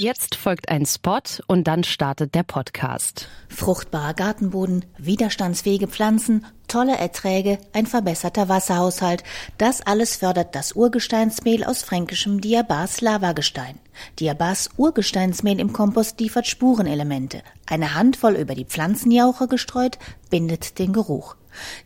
Jetzt folgt ein Spot und dann startet der Podcast. Fruchtbarer Gartenboden, widerstandsfähige Pflanzen, tolle Erträge, ein verbesserter Wasserhaushalt. Das alles fördert das Urgesteinsmehl aus fränkischem Diabas Lavagestein. Diabas Urgesteinsmehl im Kompost liefert Spurenelemente. Eine Handvoll über die Pflanzenjauche gestreut, bindet den Geruch.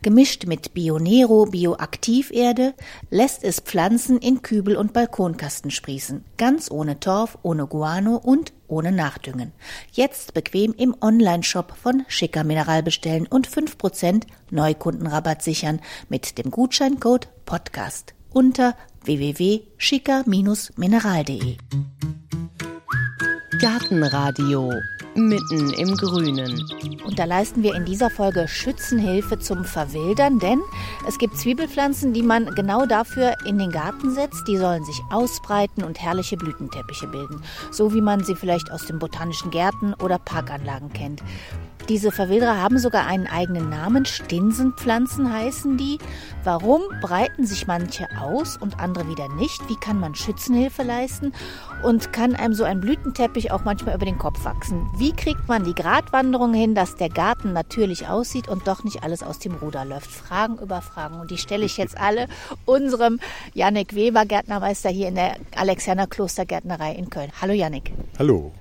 Gemischt mit Bionero Bioaktiverde lässt es Pflanzen in Kübel und Balkonkasten sprießen, ganz ohne Torf, ohne Guano und ohne Nachdüngen. Jetzt bequem im Onlineshop von Schicker Mineral bestellen und 5% Neukundenrabatt sichern mit dem Gutscheincode Podcast unter www.schicker-mineral.de. Gartenradio mitten im Grünen. Und da leisten wir in dieser Folge Schützenhilfe zum Verwildern, denn es gibt Zwiebelpflanzen, die man genau dafür in den Garten setzt. Die sollen sich ausbreiten und herrliche Blütenteppiche bilden, so wie man sie vielleicht aus den botanischen Gärten oder Parkanlagen kennt. Diese Verwilderer haben sogar einen eigenen Namen. Stinsenpflanzen heißen die. Warum breiten sich manche aus und andere wieder nicht? Wie kann man Schützenhilfe leisten? Und kann einem so ein Blütenteppich auch manchmal über den Kopf wachsen? Wie kriegt man die Gratwanderung hin, dass der Garten natürlich aussieht und doch nicht alles aus dem Ruder läuft? Fragen über Fragen. Und die stelle ich jetzt alle unserem Janik Weber, Gärtnermeister hier in der Alexianer Klostergärtnerei in Köln. Hallo Janik. Hallo.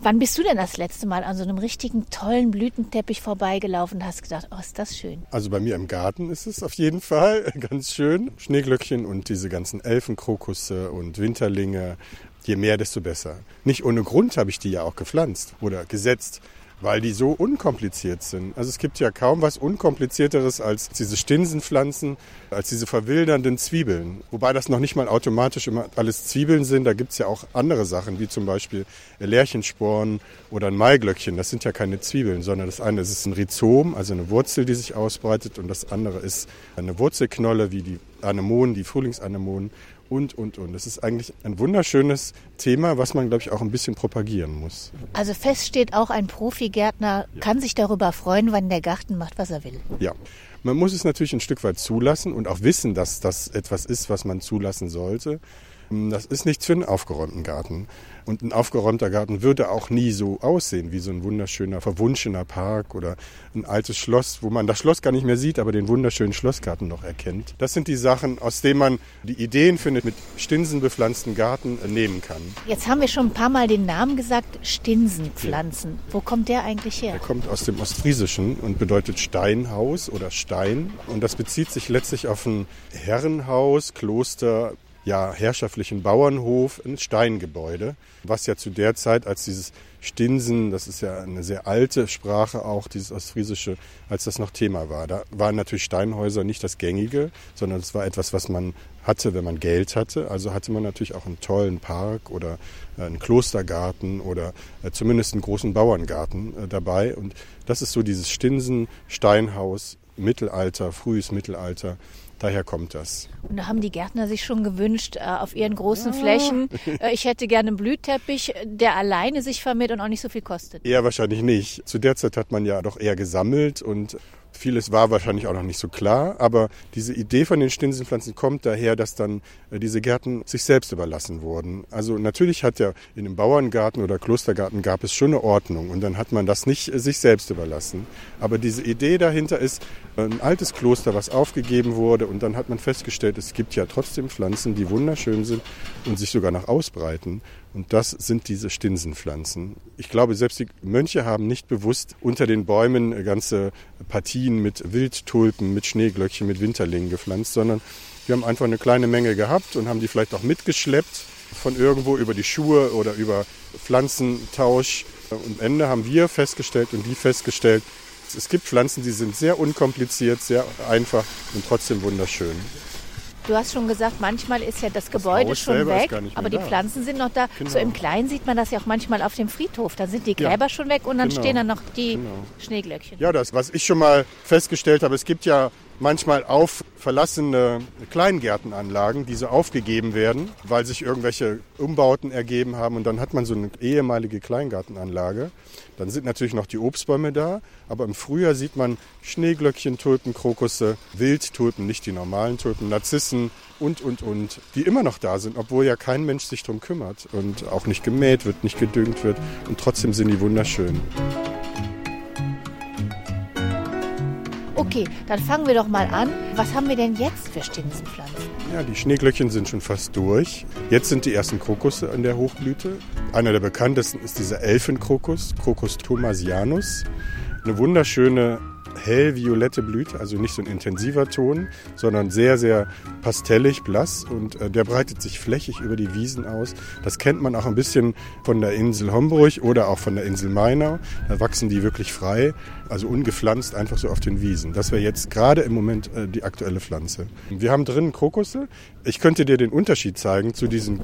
Wann bist du denn das letzte Mal an so einem richtigen tollen Blütenteppich vorbeigelaufen und hast gedacht, oh, ist das schön? Also bei mir im Garten ist es auf jeden Fall ganz schön. Schneeglöckchen und diese ganzen Elfenkrokusse und Winterlinge. Je mehr, desto besser. Nicht ohne Grund habe ich die ja auch gepflanzt oder gesetzt weil die so unkompliziert sind. Also es gibt ja kaum was unkomplizierteres als diese Stinsenpflanzen, als diese verwildernden Zwiebeln. Wobei das noch nicht mal automatisch immer alles Zwiebeln sind. Da gibt es ja auch andere Sachen, wie zum Beispiel Lärchensporen oder ein Maiglöckchen. Das sind ja keine Zwiebeln, sondern das eine ist ein Rhizom, also eine Wurzel, die sich ausbreitet. Und das andere ist eine Wurzelknolle, wie die Anemonen, die Frühlingsanemonen und, und, und. Das ist eigentlich ein wunderschönes Thema, was man, glaube ich, auch ein bisschen propagieren muss. Also fest steht auch, ein Profigärtner ja. kann sich darüber freuen, wenn der Garten macht, was er will. Ja, man muss es natürlich ein Stück weit zulassen und auch wissen, dass das etwas ist, was man zulassen sollte. Das ist nichts für einen aufgeräumten Garten. Und ein aufgeräumter Garten würde auch nie so aussehen wie so ein wunderschöner, verwunschener Park oder ein altes Schloss, wo man das Schloss gar nicht mehr sieht, aber den wunderschönen Schlossgarten noch erkennt. Das sind die Sachen, aus denen man die Ideen findet, mit Stinsen bepflanzten Garten äh, nehmen kann. Jetzt haben wir schon ein paar Mal den Namen gesagt, Stinsenpflanzen. Wo kommt der eigentlich her? Der kommt aus dem Ostfriesischen und bedeutet Steinhaus oder Stein. Und das bezieht sich letztlich auf ein Herrenhaus, Kloster, ja, herrschaftlichen Bauernhof, ein Steingebäude, was ja zu der Zeit, als dieses Stinsen, das ist ja eine sehr alte Sprache auch, dieses Ostfriesische, als das noch Thema war. Da waren natürlich Steinhäuser nicht das Gängige, sondern es war etwas, was man hatte, wenn man Geld hatte. Also hatte man natürlich auch einen tollen Park oder äh, einen Klostergarten oder äh, zumindest einen großen Bauerngarten äh, dabei. Und das ist so dieses Stinsen, Steinhaus, Mittelalter, frühes Mittelalter. Daher kommt das. Und da haben die Gärtner sich schon gewünscht, äh, auf ihren großen ja. Flächen, äh, ich hätte gerne einen Blühteppich, der alleine sich vermehrt und auch nicht so viel kostet. Eher wahrscheinlich nicht. Zu der Zeit hat man ja doch eher gesammelt und Vieles war wahrscheinlich auch noch nicht so klar, aber diese Idee von den Stinsenpflanzen kommt daher, dass dann äh, diese Gärten sich selbst überlassen wurden. Also natürlich hat ja in einem Bauerngarten oder Klostergarten gab es schon eine Ordnung und dann hat man das nicht äh, sich selbst überlassen. Aber diese Idee dahinter ist ein altes Kloster, was aufgegeben wurde und dann hat man festgestellt, es gibt ja trotzdem Pflanzen, die wunderschön sind und sich sogar noch ausbreiten. Und das sind diese Stinsenpflanzen. Ich glaube, selbst die Mönche haben nicht bewusst unter den Bäumen ganze Partien mit Wildtulpen, mit Schneeglöckchen, mit Winterlingen gepflanzt, sondern wir haben einfach eine kleine Menge gehabt und haben die vielleicht auch mitgeschleppt von irgendwo über die Schuhe oder über Pflanzentausch. Und am Ende haben wir festgestellt und die festgestellt, es gibt Pflanzen, die sind sehr unkompliziert, sehr einfach und trotzdem wunderschön. Du hast schon gesagt, manchmal ist ja das, das Gebäude Haus schon weg, aber die da. Pflanzen sind noch da. Genau. So im Kleinen sieht man das ja auch manchmal auf dem Friedhof. Da sind die Gräber ja. schon weg und dann genau. stehen dann noch die genau. Schneeglöckchen. Ja, das, was ich schon mal festgestellt habe, es gibt ja manchmal auf verlassene Kleingärtenanlagen, die so aufgegeben werden, weil sich irgendwelche Umbauten ergeben haben und dann hat man so eine ehemalige Kleingartenanlage. Dann sind natürlich noch die Obstbäume da, aber im Frühjahr sieht man Schneeglöckchen, Tulpen, Krokusse, Wildtulpen, nicht die normalen Tulpen, Narzissen, und, und, und, die immer noch da sind, obwohl ja kein Mensch sich drum kümmert und auch nicht gemäht wird, nicht gedüngt wird und trotzdem sind die wunderschön. Okay, dann fangen wir doch mal an. Was haben wir denn jetzt für Stinsenpflanzen? Ja, die Schneeglöckchen sind schon fast durch. Jetzt sind die ersten Krokusse an der Hochblüte. Einer der bekanntesten ist dieser Elfenkrokus, Crocus thomasianus. Eine wunderschöne hellviolette Blüte, also nicht so ein intensiver Ton, sondern sehr, sehr pastellig, blass und äh, der breitet sich flächig über die Wiesen aus. Das kennt man auch ein bisschen von der Insel Homburg oder auch von der Insel Mainau. Da wachsen die wirklich frei, also ungepflanzt einfach so auf den Wiesen. Das wäre jetzt gerade im Moment äh, die aktuelle Pflanze. Wir haben drinnen Krokusse. Ich könnte dir den Unterschied zeigen zu diesen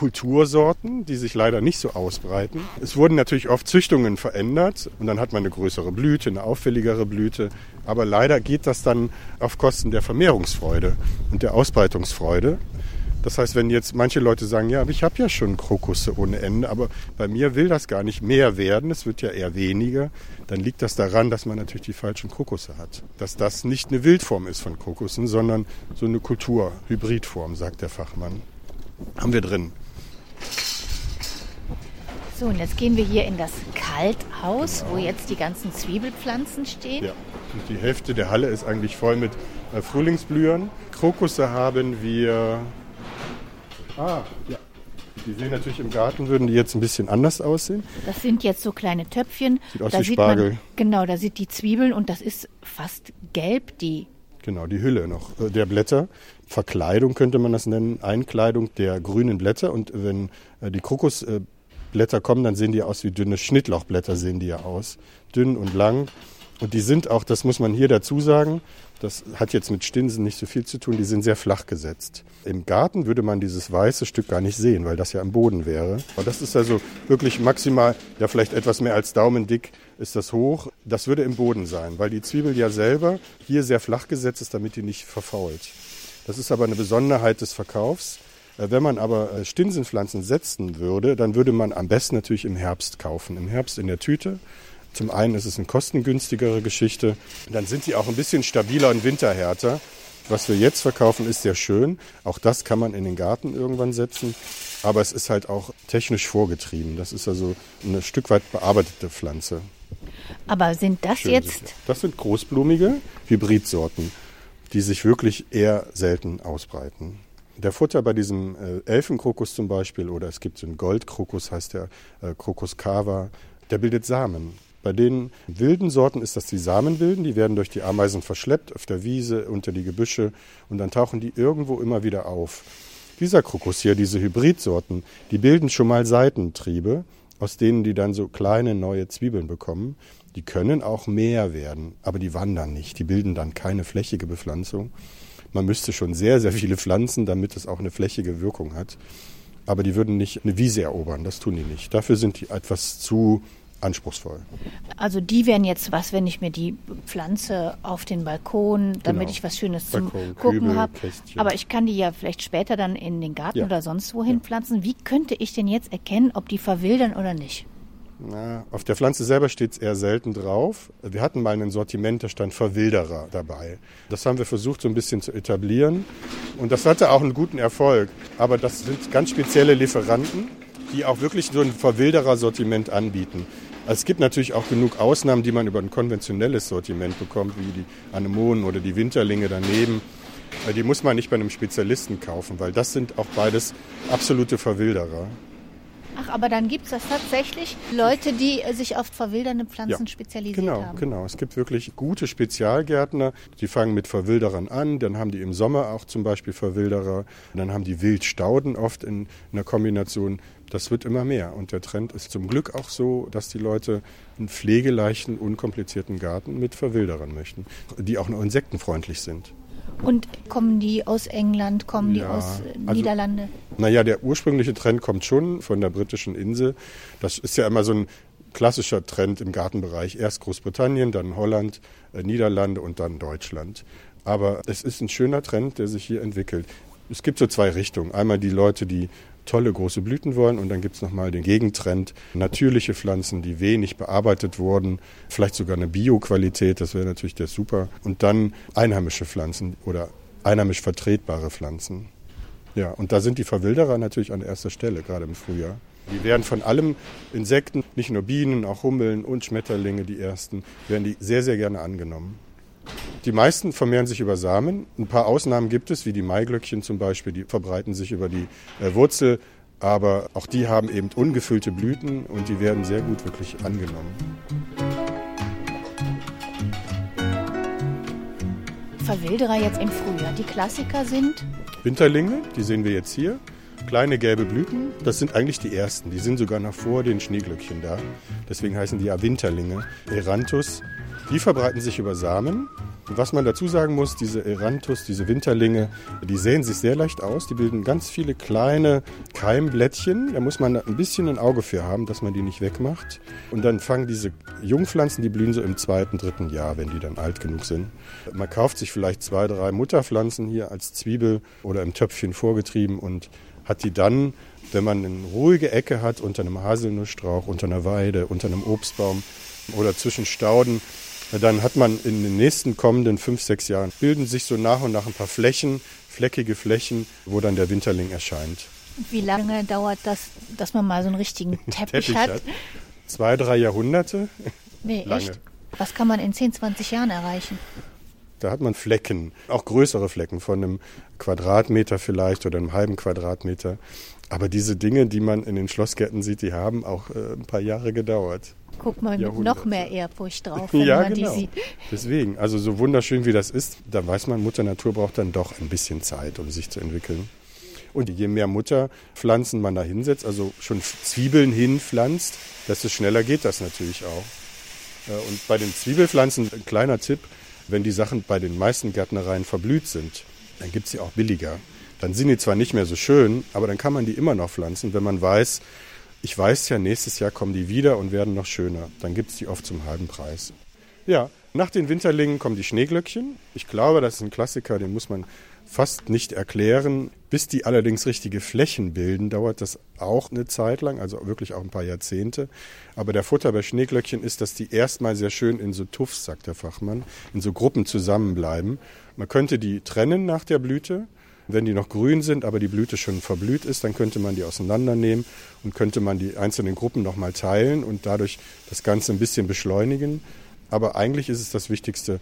Kultursorten, die sich leider nicht so ausbreiten. Es wurden natürlich oft Züchtungen verändert und dann hat man eine größere Blüte, eine auffälligere Blüte. Aber leider geht das dann auf Kosten der Vermehrungsfreude und der Ausbreitungsfreude. Das heißt, wenn jetzt manche Leute sagen, ja, aber ich habe ja schon Krokusse ohne Ende, aber bei mir will das gar nicht mehr werden, es wird ja eher weniger, dann liegt das daran, dass man natürlich die falschen Krokusse hat. Dass das nicht eine Wildform ist von Krokussen, sondern so eine Kultur-Hybridform, sagt der Fachmann. Haben wir drin. So, und jetzt gehen wir hier in das Kalthaus, wo jetzt die ganzen Zwiebelpflanzen stehen. Ja, und die Hälfte der Halle ist eigentlich voll mit äh, Frühlingsblühern. Krokusse haben wir. Ah, ja. Die sehen natürlich im Garten, würden die jetzt ein bisschen anders aussehen. Das sind jetzt so kleine Töpfchen. Sieht aus da wie sieht Spargel. Man, genau, da sind die Zwiebeln und das ist fast gelb, die Genau, die Hülle noch äh, der Blätter. Verkleidung könnte man das nennen, Einkleidung der grünen Blätter. Und wenn äh, die Krokusblätter kommen, dann sehen die aus wie dünne Schnittlauchblätter, sehen die ja aus. Dünn und lang. Und die sind auch, das muss man hier dazu sagen, das hat jetzt mit Stinsen nicht so viel zu tun, die sind sehr flach gesetzt. Im Garten würde man dieses weiße Stück gar nicht sehen, weil das ja am Boden wäre. Aber das ist also wirklich maximal, ja vielleicht etwas mehr als daumendick ist das hoch. Das würde im Boden sein, weil die Zwiebel ja selber hier sehr flach gesetzt ist, damit die nicht verfault. Das ist aber eine Besonderheit des Verkaufs. Äh, Wenn man aber äh, Stinsenpflanzen setzen würde, dann würde man am besten natürlich im Herbst kaufen. Im Herbst in der Tüte. Zum einen ist es eine kostengünstigere Geschichte. Dann sind sie auch ein bisschen stabiler und winterhärter. Was wir jetzt verkaufen, ist sehr schön. Auch das kann man in den Garten irgendwann setzen. Aber es ist halt auch technisch vorgetrieben. Das ist also eine Stück weit bearbeitete Pflanze. Aber sind das Schön jetzt, sicher. Das sind großblumige Hybridsorten, die sich wirklich eher selten ausbreiten. Der Futter bei diesem äh, Elfenkrokus zum Beispiel, oder es gibt so einen Goldkrokus, heißt der äh, Crocus cava, der bildet Samen. Bei den wilden Sorten ist das die Samenwilden, die werden durch die Ameisen verschleppt auf der Wiese, unter die Gebüsche und dann tauchen die irgendwo immer wieder auf. Dieser Krokus hier, diese Hybridsorten, die bilden schon mal Seitentriebe, aus denen die dann so kleine neue Zwiebeln bekommen. Die können auch mehr werden, aber die wandern nicht. Die bilden dann keine flächige Bepflanzung. Man müsste schon sehr, sehr viele pflanzen, damit es auch eine flächige Wirkung hat. Aber die würden nicht eine Wiese erobern, das tun die nicht. Dafür sind die etwas zu anspruchsvoll. also die wären jetzt was, wenn ich mir die pflanze auf den Balkon, damit Genau. ich was Schönes zum Balkon, Gucken habe. Aber ich kann die ja vielleicht später dann in den Garten Ja. oder sonst wohin pflanzen. Wie könnte ich denn jetzt erkennen, ob die verwildern oder nicht? Na, auf der Pflanze selber steht es eher selten drauf. Wir hatten mal ein Sortiment, da stand Verwilderer dabei. Das haben wir versucht so ein bisschen zu etablieren und das hatte auch einen guten Erfolg. Aber das sind ganz spezielle Lieferanten, die auch wirklich so ein Verwilderer-Sortiment anbieten. Also Es gibt natürlich auch genug Ausnahmen, die man über ein konventionelles Sortiment bekommt, wie die Anemonen oder die Winterlinge daneben. Äh, Die muss man nicht bei einem Spezialisten kaufen, weil das sind auch beides absolute Verwilderer. Ach, aber dann gibt es das tatsächlich Leute, die äh, sich auf verwildernde Pflanzen Ja, spezialisiert Genau, haben. genau. Es gibt wirklich gute Spezialgärtner, die fangen mit Verwilderern an, dann haben die im Sommer auch zum Beispiel Verwilderer, dann haben die Wildstauden oft in einer Kombination. Das wird immer mehr und der Trend ist zum Glück auch so, dass die Leute einen pflegeleichten, unkomplizierten Garten mit Verwilderern möchten, die auch noch insektenfreundlich sind. Und kommen die aus England, kommen die Ja, aus äh, also- Niederlande? Naja, der ursprüngliche Trend kommt schon von der britischen Insel. Das ist ja immer so ein klassischer Trend im Gartenbereich. Erst Großbritannien, dann Holland, äh, Niederlande und dann Deutschland. Aber es ist ein schöner Trend, der sich hier entwickelt. Es gibt so zwei Richtungen. Einmal die Leute, die tolle große Blüten wollen und dann gibt es nochmal den Gegentrend. Natürliche Pflanzen, die wenig bearbeitet wurden, vielleicht sogar eine Bio-Qualität, das wäre natürlich der super. Und dann einheimische Pflanzen oder einheimisch vertretbare Pflanzen. Ja, und da sind die Verwilderer natürlich an erster Stelle, gerade im Frühjahr. Die werden von allem Insekten, nicht nur Bienen, auch Hummeln und Schmetterlinge, die ersten, werden die sehr, sehr gerne angenommen. Die meisten vermehren sich über Samen. Ein paar Ausnahmen gibt es, wie die Maiglöckchen zum Beispiel, die verbreiten sich über die äh, Wurzel. Aber auch die haben eben ungefüllte Blüten und die werden sehr gut wirklich angenommen. Verwilderer jetzt im Frühjahr. Die Klassiker sind? Winterlinge, die sehen wir jetzt hier. Kleine gelbe Blüten, das sind eigentlich die ersten. Die sind sogar noch vor den Schneeglöckchen da. Deswegen heißen die ja Winterlinge. Eranthus, die verbreiten sich über Samen. Und was man dazu sagen muss, diese Eranthus, diese Winterlinge, die sehen sich sehr leicht aus. Die bilden ganz viele kleine Keimblättchen. Da muss man ein bisschen ein Auge für haben, dass man die nicht wegmacht. Und dann fangen diese Jungpflanzen, die blühen so im zweiten, dritten Jahr, wenn die dann alt genug sind. Man kauft sich vielleicht zwei, drei Mutterpflanzen hier als Zwiebel oder im Töpfchen vorgetrieben und hat die dann, wenn man eine ruhige Ecke hat, unter einem Haselnussstrauch, unter einer Weide, unter einem Obstbaum oder zwischen Stauden, dann hat man in den nächsten kommenden fünf, sechs Jahren bilden sich so nach und nach ein paar Flächen, fleckige Flächen, wo dann der Winterling erscheint. Wie lange dauert das, dass man mal so einen richtigen Teppich, Teppich hat? hat? Zwei, drei Jahrhunderte. Nee, lange. echt? Was kann man in 10, 20 Jahren erreichen? Da hat man Flecken, auch größere Flecken von einem Quadratmeter vielleicht oder einem halben Quadratmeter. Aber diese Dinge, die man in den Schlossgärten sieht, die haben auch äh, ein paar Jahre gedauert. Guckt man mit noch mehr Ehrfurcht drauf, wenn ja, man genau. die sieht. Deswegen, also so wunderschön wie das ist, da weiß man, Mutter Natur braucht dann doch ein bisschen Zeit, um sich zu entwickeln. Und je mehr Mutterpflanzen man da hinsetzt, also schon Zwiebeln hinpflanzt, desto schneller geht das natürlich auch. Äh, und bei den Zwiebelpflanzen, ein kleiner Tipp, wenn die Sachen bei den meisten Gärtnereien verblüht sind, dann gibt es sie auch billiger. Dann sind die zwar nicht mehr so schön, aber dann kann man die immer noch pflanzen, wenn man weiß, ich weiß ja, nächstes Jahr kommen die wieder und werden noch schöner. Dann gibt es die oft zum halben Preis. Ja, nach den Winterlingen kommen die Schneeglöckchen. Ich glaube, das ist ein Klassiker, den muss man fast nicht erklären. Bis die allerdings richtige Flächen bilden, dauert das auch eine Zeit lang, also wirklich auch ein paar Jahrzehnte. Aber der Futter bei Schneeglöckchen ist, dass die erstmal sehr schön in so Tuffs, sagt der Fachmann, in so Gruppen zusammenbleiben. Man könnte die trennen nach der Blüte wenn die noch grün sind, aber die Blüte schon verblüht ist, dann könnte man die auseinandernehmen und könnte man die einzelnen Gruppen nochmal teilen und dadurch das Ganze ein bisschen beschleunigen. Aber eigentlich ist es das Wichtigste,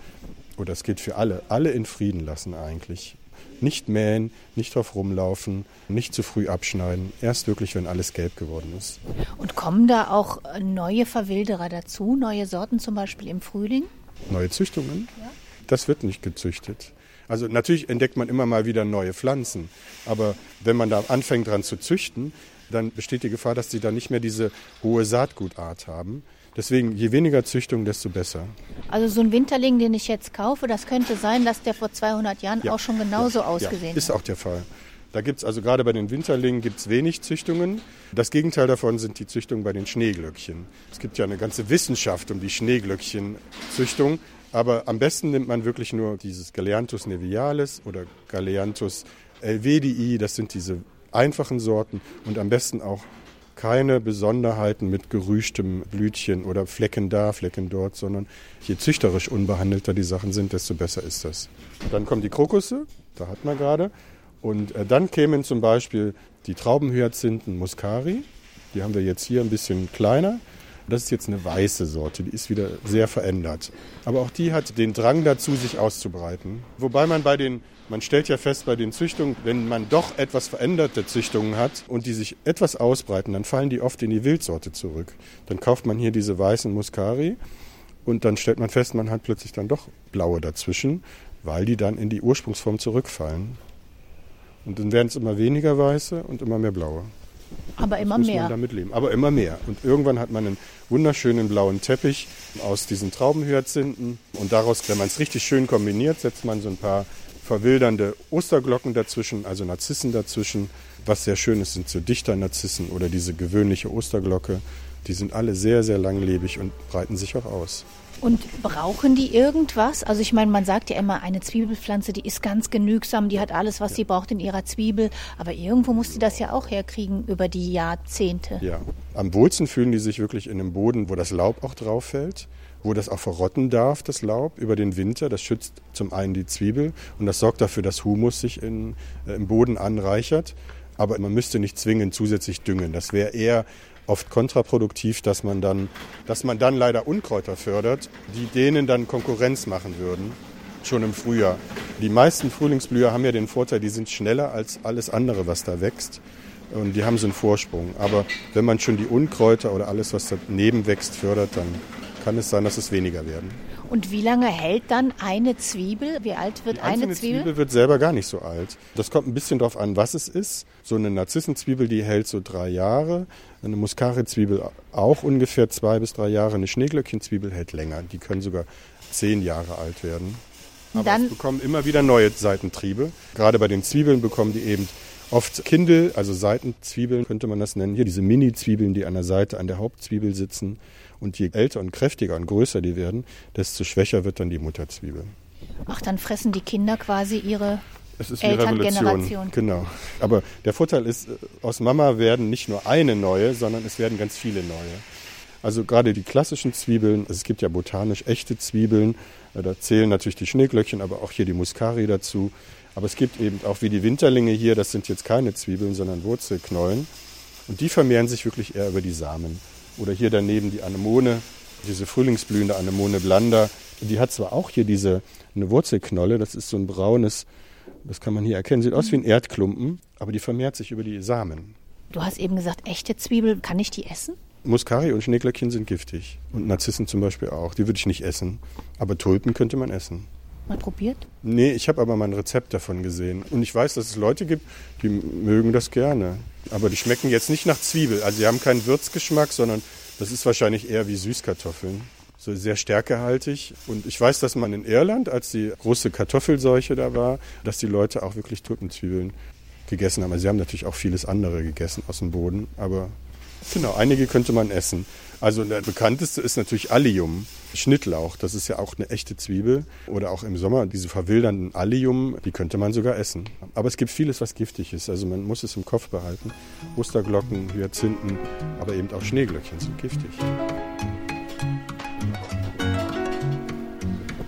oder es geht für alle, alle in Frieden lassen eigentlich. Nicht mähen, nicht drauf rumlaufen, nicht zu früh abschneiden. Erst wirklich, wenn alles gelb geworden ist. Und kommen da auch neue Verwilderer dazu, neue Sorten zum Beispiel im Frühling? Neue Züchtungen? Ja. Das wird nicht gezüchtet. Also natürlich entdeckt man immer mal wieder neue Pflanzen, aber wenn man da anfängt dran zu züchten, dann besteht die Gefahr, dass sie dann nicht mehr diese hohe Saatgutart haben. Deswegen, je weniger Züchtung, desto besser. Also so ein Winterling, den ich jetzt kaufe, das könnte sein, dass der vor 200 Jahren ja, auch schon genauso ja, ausgesehen ja, ist hat. Ist auch der Fall. Da gibt es also gerade bei den Winterlingen gibt's wenig Züchtungen. Das Gegenteil davon sind die Züchtungen bei den Schneeglöckchen. Es gibt ja eine ganze Wissenschaft um die Schneeglöckchenzüchtung. Aber am besten nimmt man wirklich nur dieses Galeanthus nevialis oder Galeanthus elvedii. Das sind diese einfachen Sorten und am besten auch keine Besonderheiten mit gerüchtem Blütchen oder Flecken da, Flecken dort, sondern je züchterisch unbehandelter die Sachen sind, desto besser ist das. Dann kommen die Krokusse, da hat man gerade. Und äh, dann kämen zum Beispiel die Traubenhyazinthen Muscari. Die haben wir jetzt hier ein bisschen kleiner. Das ist jetzt eine weiße Sorte, die ist wieder sehr verändert. Aber auch die hat den Drang dazu, sich auszubreiten. Wobei man bei den, man stellt ja fest bei den Züchtungen, wenn man doch etwas veränderte Züchtungen hat und die sich etwas ausbreiten, dann fallen die oft in die Wildsorte zurück. Dann kauft man hier diese weißen Muscari und dann stellt man fest, man hat plötzlich dann doch blaue dazwischen, weil die dann in die Ursprungsform zurückfallen. Und dann werden es immer weniger weiße und immer mehr blaue. Aber immer muss mehr. Man damit leben. Aber immer mehr. Und irgendwann hat man einen wunderschönen blauen Teppich aus diesen Traubenhyazinthen. Und daraus, wenn man es richtig schön kombiniert, setzt man so ein paar verwildernde Osterglocken dazwischen, also Narzissen dazwischen. Was sehr schön ist, sind so Dichternarzissen oder diese gewöhnliche Osterglocke. Die sind alle sehr, sehr langlebig und breiten sich auch aus. Und brauchen die irgendwas? Also ich meine, man sagt ja immer, eine Zwiebelpflanze, die ist ganz genügsam, die hat alles, was ja. sie braucht in ihrer Zwiebel. Aber irgendwo muss sie das ja auch herkriegen über die Jahrzehnte. Ja, am wohlsten fühlen die sich wirklich in dem Boden, wo das Laub auch drauf fällt. Wo das auch verrotten darf, das Laub, über den Winter. Das schützt zum einen die Zwiebel und das sorgt dafür, dass Humus sich in, äh, im Boden anreichert. Aber man müsste nicht zwingend zusätzlich düngen. Das wäre eher oft kontraproduktiv, dass man dann, dass man dann leider Unkräuter fördert, die denen dann Konkurrenz machen würden, schon im Frühjahr. Die meisten Frühlingsblüher haben ja den Vorteil, die sind schneller als alles andere, was da wächst. Und die haben so einen Vorsprung. Aber wenn man schon die Unkräuter oder alles, was daneben wächst, fördert, dann kann es sein, dass es weniger werden. Und wie lange hält dann eine Zwiebel? Wie alt wird eine Zwiebel? Zwiebel wird selber gar nicht so alt. Das kommt ein bisschen darauf an, was es ist. So eine Narzissenzwiebel, die hält so drei Jahre. Eine Muscari-Zwiebel auch ungefähr zwei bis drei Jahre. Eine Schneeglöckchenzwiebel hält länger. Die können sogar zehn Jahre alt werden. Aber dann es bekommen immer wieder neue Seitentriebe. Gerade bei den Zwiebeln bekommen die eben oft Kindel, also Seitenzwiebeln könnte man das nennen. Hier diese Mini-Zwiebeln, die an der Seite an der Hauptzwiebel sitzen. Und je älter und kräftiger und größer die werden, desto schwächer wird dann die Mutterzwiebel. Ach, dann fressen die Kinder quasi ihre Es ist. Elterngeneration. Genau. Aber der Vorteil ist, äh, aus Mama werden nicht nur eine neue, sondern es werden ganz viele neue. Also gerade die klassischen Zwiebeln, es gibt ja botanisch echte Zwiebeln, äh, da zählen natürlich die Schneeglöckchen, aber auch hier die Muscari dazu. Aber es gibt eben auch wie die Winterlinge hier, das sind jetzt keine Zwiebeln, sondern Wurzelknollen. Und die vermehren sich wirklich eher über die Samen. Oder hier daneben die Anemone, diese frühlingsblühende Anemone blanda. Die hat zwar auch hier diese eine Wurzelknolle, das ist so ein braunes, das kann man hier erkennen, sieht aus wie ein Erdklumpen, aber die vermehrt sich über die Samen. Du hast eben gesagt, echte Zwiebel, kann ich die essen? Muscari und Schneeglöckchen sind giftig. Und Narzissen zum Beispiel auch. Die würde ich nicht essen. Aber Tulpen könnte man essen. Mal probiert? Nee, ich habe aber mal ein Rezept davon gesehen. Und ich weiß, dass es Leute gibt, die mögen das gerne. Aber die schmecken jetzt nicht nach Zwiebel. Also sie haben keinen Würzgeschmack, sondern das ist wahrscheinlich eher wie Süßkartoffeln. So sehr stärkehaltig. Und ich weiß, dass man in Irland, als die große Kartoffelseuche da war, dass die Leute auch wirklich Tulpenzwiebeln gegessen haben. Also sie haben natürlich auch vieles andere gegessen aus dem Boden. Aber genau, einige könnte man essen. Also der bekannteste ist natürlich Allium, Schnittlauch. Das ist ja auch eine echte Zwiebel. Oder auch im Sommer diese verwildernden Allium, die könnte man sogar essen. Aber es gibt vieles, was giftig ist. Also man muss es im Kopf behalten. Osterglocken, Hyazinthen, aber eben auch Schneeglöckchen sind giftig.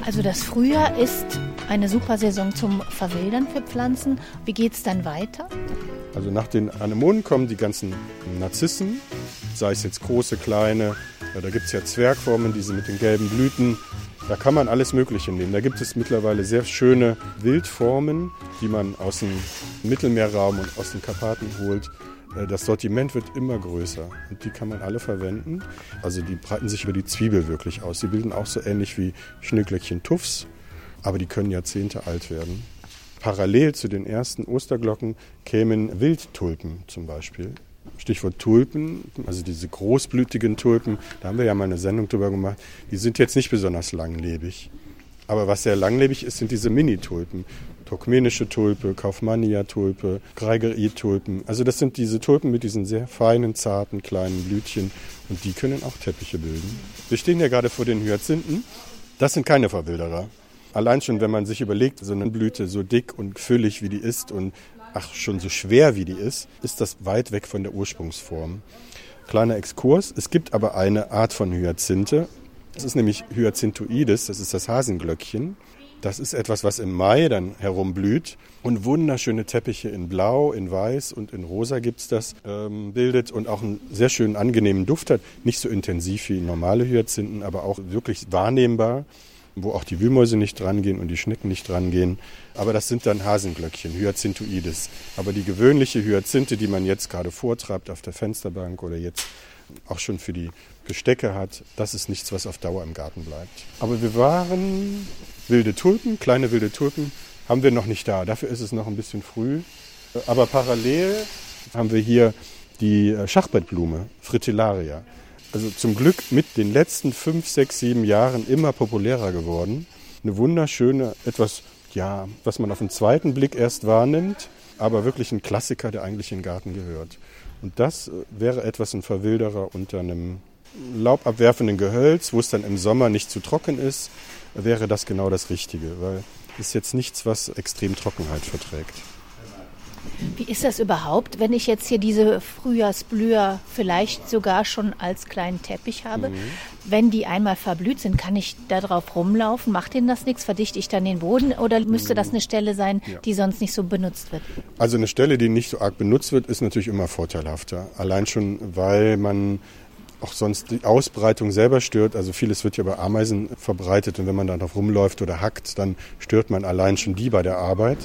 Also das Frühjahr ist eine super Saison zum Verwildern für Pflanzen. Wie geht es dann weiter? Also nach den Anemonen kommen die ganzen Narzissen, sei es jetzt große, kleine. Ja, da gibt es ja Zwergformen, diese mit den gelben Blüten. Da kann man alles Mögliche nehmen. Da gibt es mittlerweile sehr schöne Wildformen, die man aus dem Mittelmeerraum und aus den Karpaten holt. Äh, Das Sortiment wird immer größer und die kann man alle verwenden. Also die breiten sich über die Zwiebel wirklich aus. Die bilden auch so ähnlich wie Schneeglöckchen Tuffs, aber die können Jahrzehnte alt werden. Parallel zu den ersten Osterglocken kämen Wildtulpen zum Beispiel. Stichwort Tulpen, also diese großblütigen Tulpen, da haben wir ja mal eine Sendung drüber gemacht, die sind jetzt nicht besonders langlebig. Aber was sehr langlebig ist, sind diese Mini-Tulpen. Turkmenische Tulpe, Kaufmannia-Tulpe, Greigeri-Tulpen. Also das sind diese Tulpen mit diesen sehr feinen, zarten, kleinen Blütchen. Und die können auch Teppiche bilden. Wir stehen ja gerade vor den Hyazinthen. Das sind keine Verwilderer. Allein schon, wenn man sich überlegt, so eine Blüte so dick und füllig wie die ist und ach, schon so schwer wie die ist, ist das weit weg von der Ursprungsform. Kleiner Exkurs. Es gibt aber eine Art von Hyazinthe. Das ist nämlich Hyazinthoides, das ist das Hasenglöckchen. Das ist etwas, was im Mai dann herumblüht und wunderschöne Teppiche in Blau, in Weiß und in Rosa gibt's das, ähm, bildet und auch einen sehr schönen, angenehmen Duft hat. Nicht so intensiv wie normale Hyazinthen, aber auch wirklich wahrnehmbar, wo auch die Wühlmäuse nicht drangehen und die Schnecken nicht drangehen. Aber das sind dann Hasenglöckchen, Hyazinthoides. Aber die gewöhnliche Hyazinthe, die man jetzt gerade vortreibt auf der Fensterbank oder jetzt auch schon für die Gestecke hat, das ist nichts, was auf Dauer im Garten bleibt. Aber wir waren wilde Tulpen, kleine wilde Tulpen, haben wir noch nicht da. Dafür ist es noch ein bisschen früh. Aber parallel haben wir hier die Schachbrettblume, Fritillaria. Also zum Glück mit den letzten fünf, sechs, sieben Jahren immer populärer geworden. Eine wunderschöne, etwas, ja, was man auf den zweiten Blick erst wahrnimmt, aber wirklich ein Klassiker, der eigentlich in den Garten gehört. Und das wäre etwas ein Verwilderer unter einem laubabwerfenden Gehölz, wo es dann im Sommer nicht zu trocken ist, wäre das genau das Richtige, weil es ist jetzt nichts, was extrem Trockenheit verträgt. Wie ist das überhaupt, wenn ich jetzt hier diese Frühjahrsblüher vielleicht sogar schon als kleinen Teppich habe? Wenn die einmal verblüht sind, kann ich da drauf rumlaufen? Macht denen das nichts? Verdichte ich dann den Boden oder müsste das eine Stelle sein, ja. die sonst nicht so benutzt wird? Also eine Stelle, die nicht so arg benutzt wird, ist natürlich immer vorteilhafter. Allein schon, weil man auch sonst die Ausbreitung selber stört. Also vieles wird ja bei Ameisen verbreitet und wenn man da drauf rumläuft oder hackt, dann stört man allein schon die bei der Arbeit.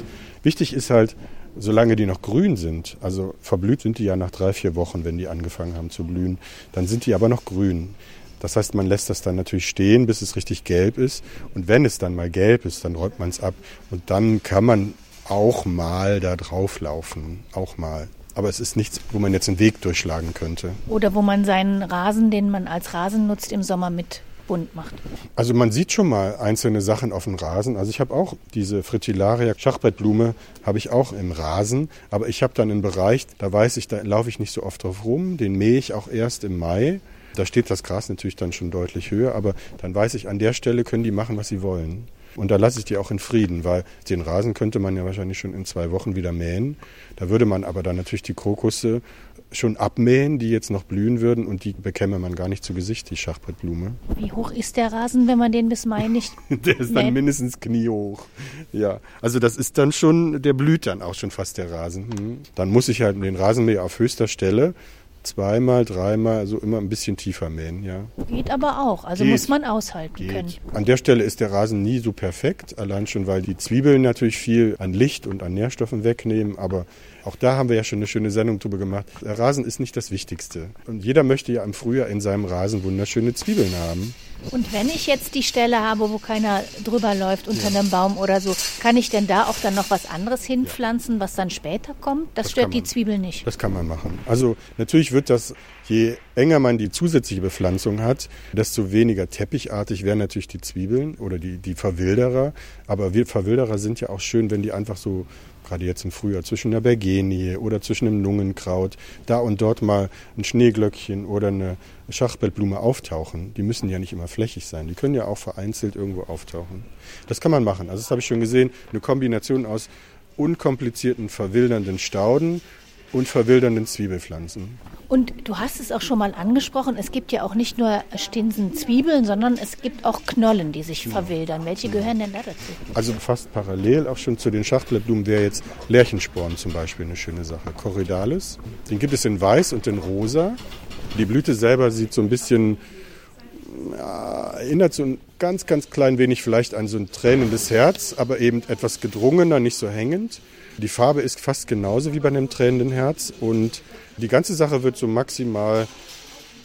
Wichtig ist halt, solange die noch grün sind, also verblüht sind die ja nach drei, vier Wochen, wenn die angefangen haben zu blühen, dann sind die aber noch grün. Das heißt, man lässt das dann natürlich stehen, bis es richtig gelb ist. Und wenn es dann mal gelb ist, dann räumt man es ab. Und dann kann man auch mal da drauf laufen. Auch mal. Aber es ist nichts, wo man jetzt einen Weg durchschlagen könnte. Oder wo man seinen Rasen, den man als Rasen nutzt, im Sommer mit bunt macht. Also man sieht schon mal einzelne Sachen auf dem Rasen. Also ich habe auch diese Fritillaria Schachbrettblume habe ich auch im Rasen, aber ich habe dann einen Bereich, da weiß ich, da laufe ich nicht so oft drauf rum, den mähe ich auch erst im Mai. Da steht das Gras natürlich dann schon deutlich höher, aber dann weiß ich, an der Stelle können die machen, was sie wollen. Und da lasse ich die auch in Frieden, weil den Rasen könnte man ja wahrscheinlich schon in zwei Wochen wieder mähen. Da würde man aber dann natürlich die Krokusse schon abmähen, die jetzt noch blühen würden und die bekäme man gar nicht zu Gesicht, die Schachbrettblume. Wie hoch ist der Rasen, wenn man den bis Mai nicht Der ist dann mindestens kniehoch. Ja, also das ist dann schon, der blüht dann auch schon fast der Rasen. Hm. Dann muss ich halt den Rasenmäher auf höchster Stelle zweimal, dreimal, also immer ein bisschen tiefer mähen, ja. Geht aber auch, also Geht. muss man aushalten Geht. können. An der Stelle ist der Rasen nie so perfekt, allein schon, weil die Zwiebeln natürlich viel an Licht und an Nährstoffen wegnehmen, aber auch da haben wir ja schon eine schöne Sendung drüber gemacht. Der Rasen ist nicht das Wichtigste. Und jeder möchte ja im Frühjahr in seinem Rasen wunderschöne Zwiebeln haben. Und wenn ich jetzt die Stelle habe, wo keiner drüber läuft, unter ja. einem Baum oder so, kann ich denn da auch dann noch was anderes hinpflanzen, was dann später kommt? Das, das stört die Zwiebel nicht. Das kann man machen. Also natürlich wird das, je enger man die zusätzliche Bepflanzung hat, desto weniger teppichartig werden natürlich die Zwiebeln oder die, die Verwilderer. Aber wir Verwilderer sind ja auch schön, wenn die einfach so gerade jetzt im Frühjahr, zwischen einer Bergenie oder zwischen einem Lungenkraut, da und dort mal ein Schneeglöckchen oder eine Schachbrettblume auftauchen. Die müssen ja nicht immer flächig sein, die können ja auch vereinzelt irgendwo auftauchen. Das kann man machen. Also das habe ich schon gesehen, eine Kombination aus unkomplizierten, verwildernden Stauden und verwildernden Zwiebelpflanzen. Und du hast es auch schon mal angesprochen, es gibt ja auch nicht nur Stinsen-Zwiebeln, sondern es gibt auch Knollen, die sich genau. verwildern. Welche gehören denn da dazu? Also fast parallel auch schon zu den Schachtelblumen wäre jetzt Lärchensporn zum Beispiel eine schöne Sache. Corridalis, den gibt es in weiß und in rosa. Die Blüte selber sieht so ein bisschen, ja, erinnert so ein ganz, ganz klein wenig vielleicht an so ein tränendes Herz, aber eben etwas gedrungener, nicht so hängend. Die Farbe ist fast genauso wie bei einem tränenden Herz und die ganze Sache wird so maximal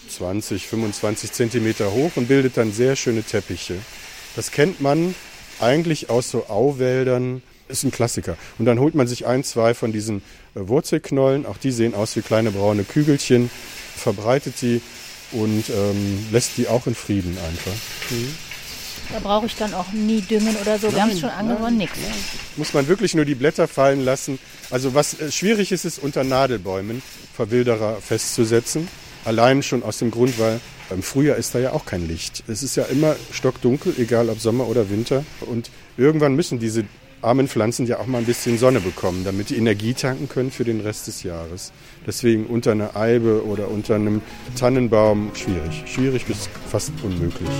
20, 25 Zentimeter hoch und bildet dann sehr schöne Teppiche. Das kennt man eigentlich aus so Auwäldern. Ist ein Klassiker. Und dann holt man sich ein, zwei von diesen äh, Wurzelknollen. Auch die sehen aus wie kleine braune Kügelchen. Verbreitet sie und ähm, lässt die auch in Frieden einfach. Mhm. Da brauche ich dann auch nie düngen oder so. Nein, Wir haben es schon angewonnen, nichts. Muss man wirklich nur die Blätter fallen lassen. Also was äh, schwierig ist, ist unter Nadelbäumen Verwilderer festzusetzen. Allein schon aus dem Grund, weil im Frühjahr ist da ja auch kein Licht. Es ist ja immer stockdunkel, egal ob Sommer oder Winter. Und irgendwann müssen diese armen Pflanzen ja auch mal ein bisschen Sonne bekommen, damit die Energie tanken können für den Rest des Jahres. Deswegen unter einer Eibe oder unter einem Tannenbaum schwierig. Schwierig bis fast unmöglich.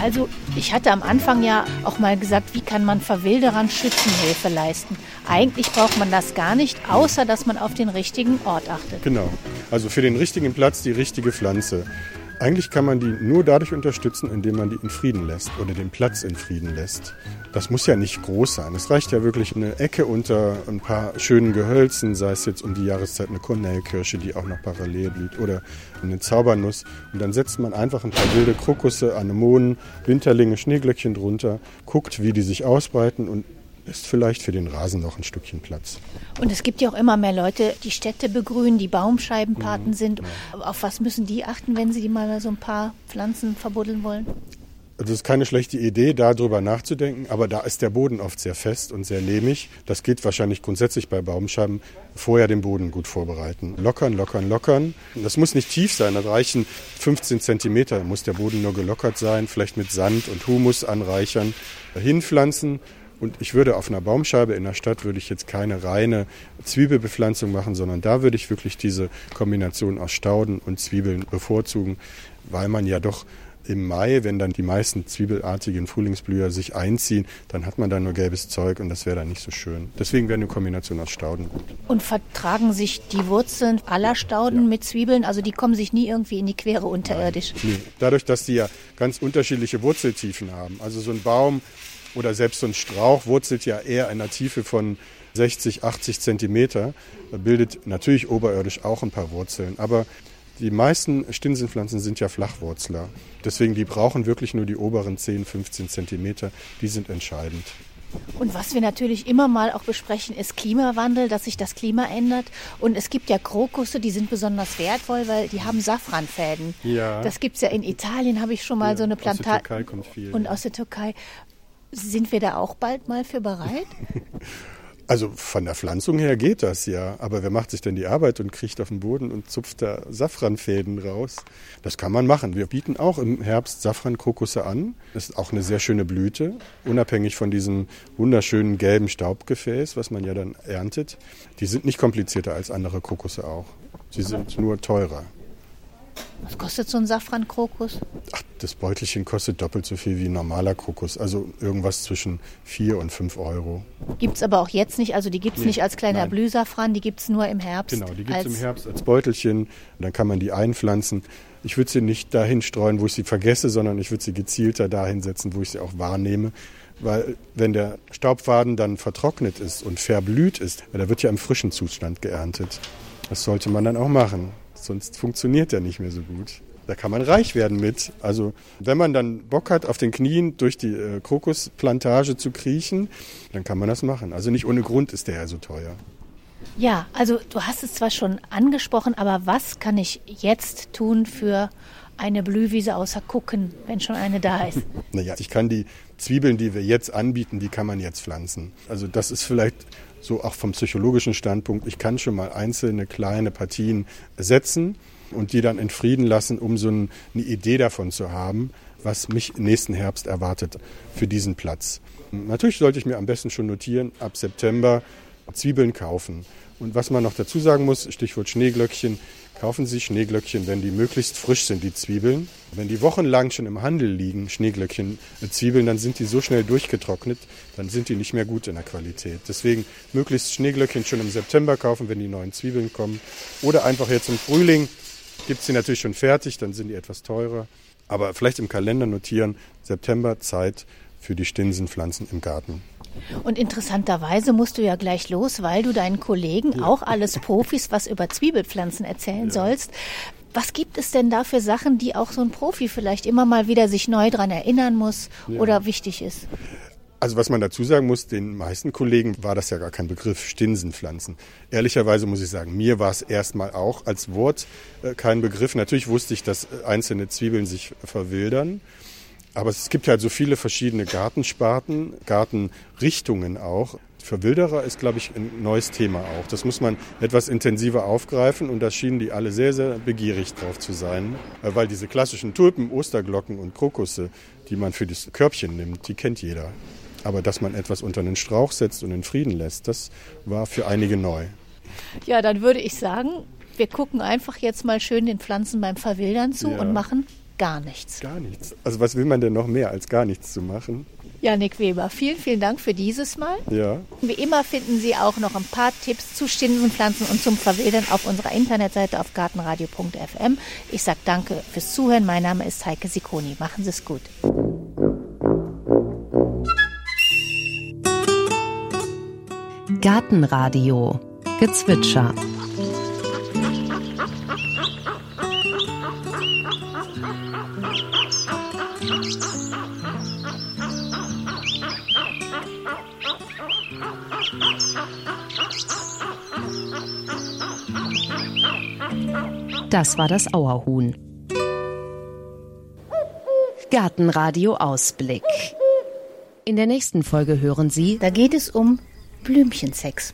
Also ich hatte am Anfang ja auch mal gesagt, wie kann man Verwilderern Schützenhilfe leisten. Eigentlich braucht man das gar nicht, außer dass man auf den richtigen Ort achtet. Genau, also für den richtigen Platz die richtige Pflanze. Eigentlich kann man die nur dadurch unterstützen, indem man die in Frieden lässt oder den Platz in Frieden lässt. Das muss ja nicht groß sein. Es reicht ja wirklich eine Ecke unter ein paar schönen Gehölzen, sei es jetzt um die Jahreszeit eine Kornellkirsche, die auch noch parallel blüht, oder eine Zaubernuss. Und dann setzt man einfach ein paar wilde Krokusse, Anemonen, Winterlinge, Schneeglöckchen drunter, guckt, wie die sich ausbreiten und ist vielleicht für den Rasen noch ein Stückchen Platz. Und es gibt ja auch immer mehr Leute, die Städte begrünen, die Baumscheibenpaten mhm, sind. Ja. Auf was müssen die achten, wenn sie mal so ein paar Pflanzen verbuddeln wollen? Also es ist keine schlechte Idee, darüber nachzudenken, aber da ist der Boden oft sehr fest und sehr lehmig. Das geht wahrscheinlich grundsätzlich bei Baumscheiben. Vorher den Boden gut vorbereiten. Lockern, lockern, lockern. Das muss nicht tief sein, da reichen 15 Zentimeter, da muss der Boden nur gelockert sein, vielleicht mit Sand und Humus anreichern, hinpflanzen Und ich würde auf einer Baumscheibe in der Stadt würde ich jetzt keine reine Zwiebelbepflanzung machen, sondern da würde ich wirklich diese Kombination aus Stauden und Zwiebeln bevorzugen, weil man ja doch im Mai, wenn dann die meisten zwiebelartigen Frühlingsblüher sich einziehen, dann hat man da nur gelbes Zeug und das wäre dann nicht so schön. Deswegen wäre eine Kombination aus Stauden gut. Und vertragen sich die Wurzeln aller Stauden ja. mit Zwiebeln? Also die kommen sich nie irgendwie in die Quere unterirdisch? Nein, nee. Dadurch, dass die ja ganz unterschiedliche Wurzeltiefen haben. Also so ein Baum oder selbst so ein Strauch wurzelt ja eher in einer Tiefe von 60, 80 Zentimeter, bildet natürlich oberirdisch auch ein paar Wurzeln. Aber die meisten Stinsenpflanzen sind ja Flachwurzler. Deswegen, die brauchen wirklich nur die oberen 10, 15 Zentimeter. Die sind entscheidend. Und was wir natürlich immer mal auch besprechen, ist Klimawandel, dass sich das Klima ändert. Und es gibt ja Krokusse, die sind besonders wertvoll, weil die haben Safranfäden. Ja. Das gibt es ja in Italien, habe ich schon mal ja, so eine Plantage. Aus der Türkei kommt viel. Und aus der Türkei. Sind wir da auch bald mal für bereit? Also von der Pflanzung her geht das ja, aber wer macht sich denn die Arbeit und kriecht auf den Boden und zupft da Safranfäden raus? Das kann man machen. Wir bieten auch im Herbst Safrankrokusse an. Das ist auch eine sehr schöne Blüte, unabhängig von diesem wunderschönen gelben Staubgefäß, was man ja dann erntet. Die sind nicht komplizierter als andere Krokusse auch. Sie sind nur teurer. Was kostet so ein Safrankrokus? Ach, das Beutelchen kostet doppelt so viel wie ein normaler Krokus. Also irgendwas zwischen 4 und 5 Euro. Gibt es aber auch jetzt nicht. Also die gibt es nee, nicht als kleiner nein. Blühsafran, die gibt es nur im Herbst. Genau, die gibt es im Herbst als Beutelchen. Dann kann man die einpflanzen. Ich würde sie nicht dahin streuen, wo ich sie vergesse, sondern ich würde sie gezielter dahin setzen, wo ich sie auch wahrnehme. Weil wenn der Staubfaden dann vertrocknet ist und verblüht ist, da wird ja im frischen Zustand geerntet. Das sollte man dann auch machen. Sonst funktioniert der nicht mehr so gut. Da kann man reich werden mit. Also wenn man dann Bock hat, auf den Knien durch die äh, Krokusplantage zu kriechen, dann kann man das machen. Also nicht ohne Grund ist der ja so teuer. Ja, also du hast es zwar schon angesprochen, aber was kann ich jetzt tun für eine Blühwiese außer gucken, wenn schon eine da ist? naja, ich kann die Zwiebeln, die wir jetzt anbieten, die kann man jetzt pflanzen. Also das ist vielleicht so auch vom psychologischen Standpunkt, ich kann schon mal einzelne kleine Partien setzen und die dann in Frieden lassen, um so eine Idee davon zu haben, was mich nächsten Herbst erwartet für diesen Platz. Natürlich sollte ich mir am besten schon notieren, ab September Zwiebeln kaufen. Und was man noch dazu sagen muss, Stichwort Schneeglöckchen, Kaufen Sie Schneeglöckchen, wenn die möglichst frisch sind, die Zwiebeln. Wenn die wochenlang schon im Handel liegen, Schneeglöckchen, äh, Zwiebeln, dann sind die so schnell durchgetrocknet, dann sind die nicht mehr gut in der Qualität. Deswegen möglichst Schneeglöckchen schon im September kaufen, wenn die neuen Zwiebeln kommen. Oder einfach jetzt im Frühling, gibt es sie natürlich schon fertig, dann sind die etwas teurer. Aber vielleicht im Kalender notieren, September Zeit für die Stinsenpflanzen im Garten. Und interessanterweise musst du ja gleich los, weil du deinen Kollegen, ja. auch alles Profis, was über Zwiebelpflanzen erzählen ja. sollst. Was gibt es denn da für Sachen, die auch so ein Profi vielleicht immer mal wieder sich neu dran erinnern muss ja. oder wichtig ist? Also was man dazu sagen muss, den meisten Kollegen war das ja gar kein Begriff, Stinsenpflanzen. Ehrlicherweise muss ich sagen, mir war es erstmal auch als Wort äh, kein Begriff. Natürlich wusste ich, dass einzelne Zwiebeln sich verwildern. Aber es gibt halt so viele verschiedene Gartensparten, Gartenrichtungen auch. Für Wilderer ist, glaube ich, ein neues Thema auch. Das muss man etwas intensiver aufgreifen und da schienen die alle sehr, sehr begierig drauf zu sein, äh, weil diese klassischen Tulpen, Osterglocken und Krokusse, die man für das Körbchen nimmt, die kennt jeder. Aber dass man etwas unter einen Strauch setzt und in Frieden lässt, das war für einige neu. Ja, dann würde ich sagen, wir gucken einfach jetzt mal schön den Pflanzen beim Verwildern zu ja. und machen gar nichts. Gar nichts. Also was will man denn noch mehr, als gar nichts zu machen? Janik Weber, vielen, vielen Dank für dieses Mal. Ja. Wie immer finden Sie auch noch ein paar Tipps zu Stinsenpflanzen und zum Verwildern auf unserer Internetseite auf gartenradio.fm. Ich sage danke fürs Zuhören. Mein Name ist Heike Sikoni. Machen Sie es gut. Gartenradio Gezwitscher Das war das Auerhuhn. Gartenradio Ausblick. In der nächsten Folge hören Sie. Da geht es um Blümchensex.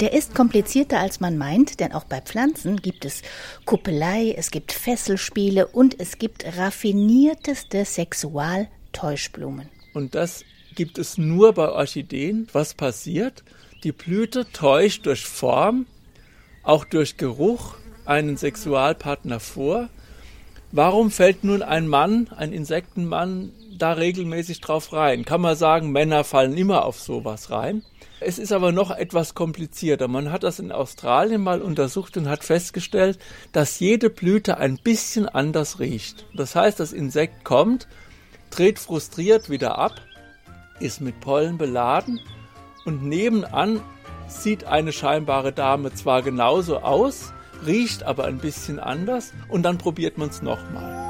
Der ist komplizierter als man meint, denn auch bei Pflanzen gibt es Kuppelei, es gibt Fesselspiele und es gibt raffinierteste Sexualtäuschblumen. Und das gibt es nur bei Orchideen. Was passiert? Die Blüte täuscht durch Form, auch durch Geruch einen Sexualpartner vor. Warum fällt nun ein Mann, ein Insektenmann, da regelmäßig drauf rein? Kann man sagen, Männer fallen immer auf sowas rein? Es ist aber noch etwas komplizierter. Man hat das in Australien mal untersucht und hat festgestellt, dass jede Blüte ein bisschen anders riecht. Das heißt, das Insekt kommt, dreht frustriert wieder ab, ist mit Pollen beladen und nebenan sieht eine scheinbare Dame zwar genauso aus, riecht aber ein bisschen anders und dann probiert man es nochmal.